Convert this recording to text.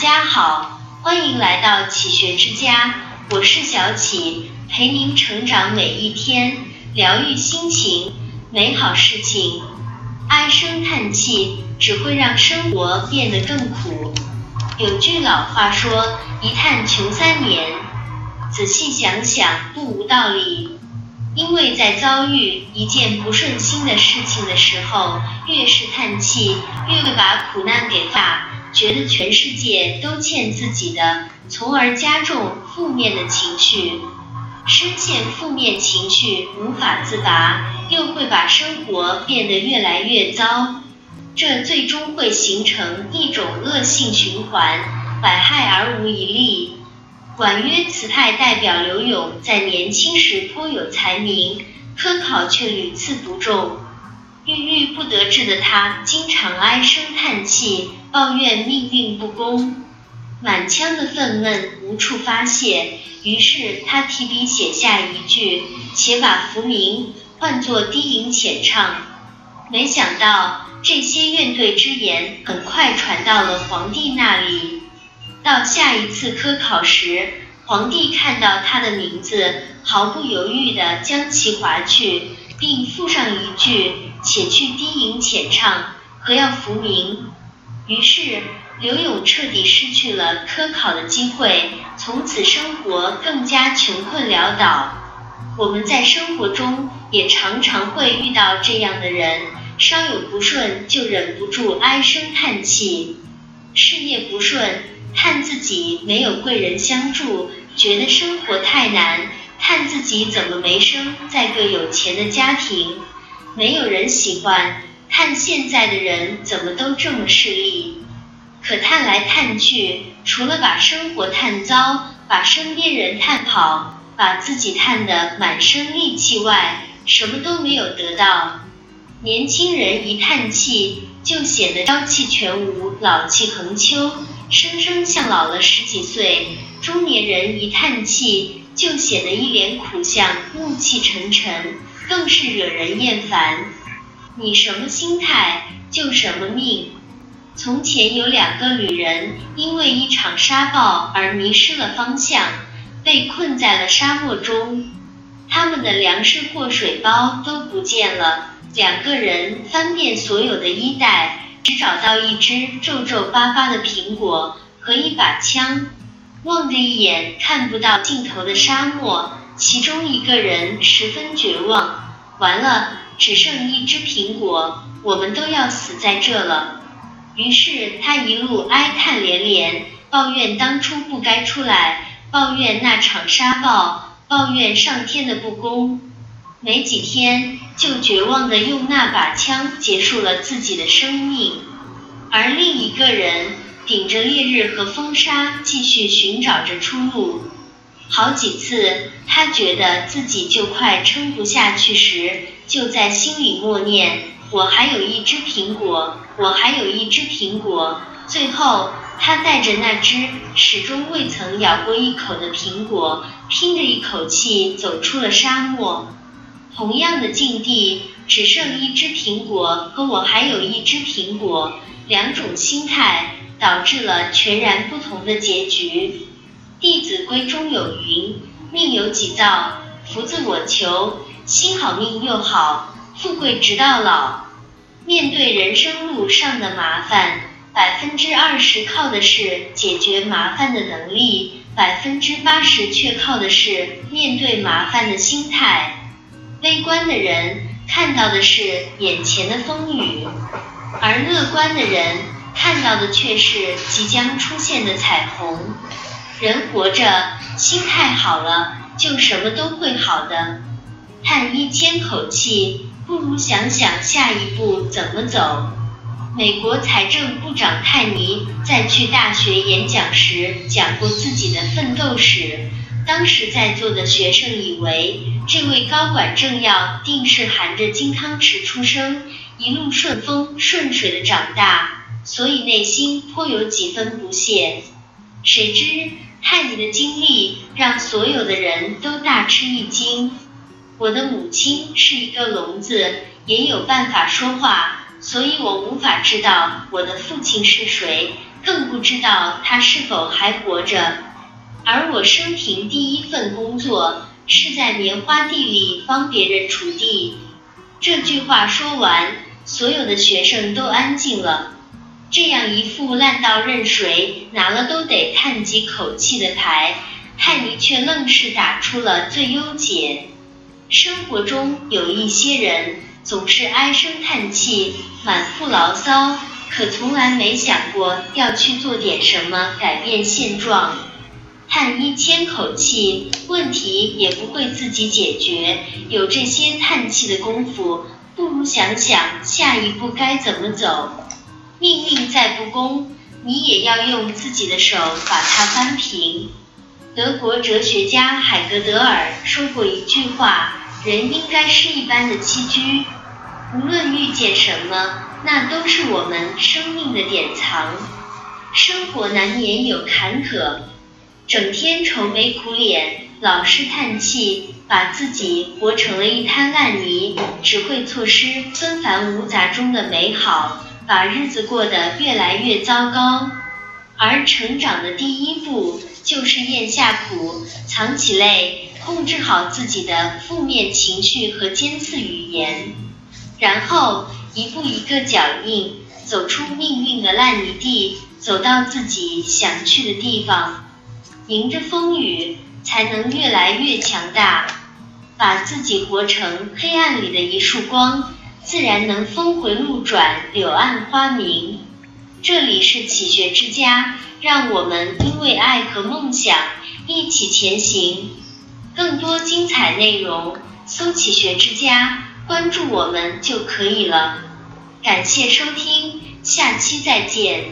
家好，欢迎来到启学之家，我是小启，陪您成长每一天，疗愈心情，美好事情。唉声叹气只会让生活变得更苦。有句老话说，一叹穷三年。仔细想想，不无道理。因为在遭遇一件不顺心的事情的时候，越是叹气，越会把苦难给大。觉得全世界都欠自己的，从而加重负面的情绪，深陷负面情绪无法自拔，又会把生活变得越来越糟，这最终会形成一种恶性循环，百害而无一利。婉约词态代表刘勇在年轻时颇有才名，科考却屡次不中。郁郁不得志的他，经常唉声叹气，抱怨命运不公，满腔的愤懑无处发泄。于是他提笔写下一句，且把浮名换作低吟浅唱。没想到这些怨怼之言很快传到了皇帝那里。到下一次科考时，皇帝看到他的名字，毫不犹豫地将其划去，并附上一句。且去低吟浅唱，何要浮名？于是刘勇彻底失去了科考的机会，从此生活更加穷困潦倒。我们在生活中也常常会遇到这样的人，稍有不顺就忍不住唉声叹气，事业不顺叹自己没有贵人相助，觉得生活太难，叹自己怎么没生在个有钱的家庭。没有人喜欢叹现在的人怎么都这么势利，可叹来叹去，除了把生活叹糟，把身边人叹跑，把自己叹得满身戾气外，什么都没有得到。年轻人一叹气，就显得朝气全无，老气横秋，生生像老了十几岁；中年人一叹气，就显得一脸苦相，暮气沉沉。更是惹人厌烦。你什么心态，就什么命。从前有两个旅人，因为一场沙暴而迷失了方向，被困在了沙漠中。他们的粮食或水包都不见了。两个人翻遍所有的衣袋，只找到一只皱皱巴巴的苹果和一把枪。望着一眼看不到尽头的沙漠。其中一个人十分绝望，完了，只剩一只苹果，我们都要死在这了。于是他一路哀叹连连，抱怨当初不该出来，抱怨那场沙暴，抱怨上天的不公。没几天，就绝望的用那把枪结束了自己的生命。而另一个人顶着烈日和风沙，继续寻找着出路。好几次，他觉得自己就快撑不下去时，就在心里默念：“我还有一只苹果，我还有一只苹果。”最后，他带着那只始终未曾咬过一口的苹果，拼着一口气走出了沙漠。同样的境地，只剩一只苹果和我还有一只苹果，两种心态导致了全然不同的结局。《弟子规》中有云：“命由己造，福自我求。心好命又好，富贵直到老。”面对人生路上的麻烦，百分之二十靠的是解决麻烦的能力，百分之八十却靠的是面对麻烦的心态。悲观的人看到的是眼前的风雨，而乐观的人看到的却是即将出现的彩虹。人活着，心态好了，就什么都会好的。叹一千口气，不如想想下一步怎么走。美国财政部长泰尼在去大学演讲时讲过自己的奋斗史。当时在座的学生以为这位高管政要定是含着金汤匙出生，一路顺风顺水的长大，所以内心颇有几分不屑。谁知。泰尼的经历让所有的人都大吃一惊。我的母亲是一个聋子，也有办法说话，所以我无法知道我的父亲是谁。更不知道他是否还活着。而我生平第一份工作是在棉花地里帮别人锄地。这句话说完，所有的学生都安静了。这样一副烂到任谁拿了都得叹几口气的牌，泰尼却愣是打出了最优解。生活中有一些人总是唉声叹气，满腹牢骚，可从来没想过要去做点什么改变现状。叹一千口气，问题也不会自己解决。有这些叹气的功夫，不如想想下一步该怎么走。命运再不公，你也要用自己的手把它翻平。德国哲学家海格德尔说过一句话：人应该是一般的栖居，无论遇见什么，那都是我们生命的典藏。生活难免有坎坷，整天愁眉苦脸，老是叹气，把自己活成了一滩烂泥，只会错失纷繁芜杂中的美好。把日子过得越来越糟糕，而成长的第一步就是咽下苦，藏起泪，控制好自己的负面情绪和尖刺语言，然后一步一个脚印，走出命运的烂泥地，走到自己想去的地方，迎着风雨，才能越来越强大，把自己活成黑暗里的一束光。自然能峰回路转，柳暗花明。这里是启学之家，让我们因为爱和梦想一起前行。更多精彩内容，搜“启学之家”，关注我们就可以了。感谢收听，下期再见。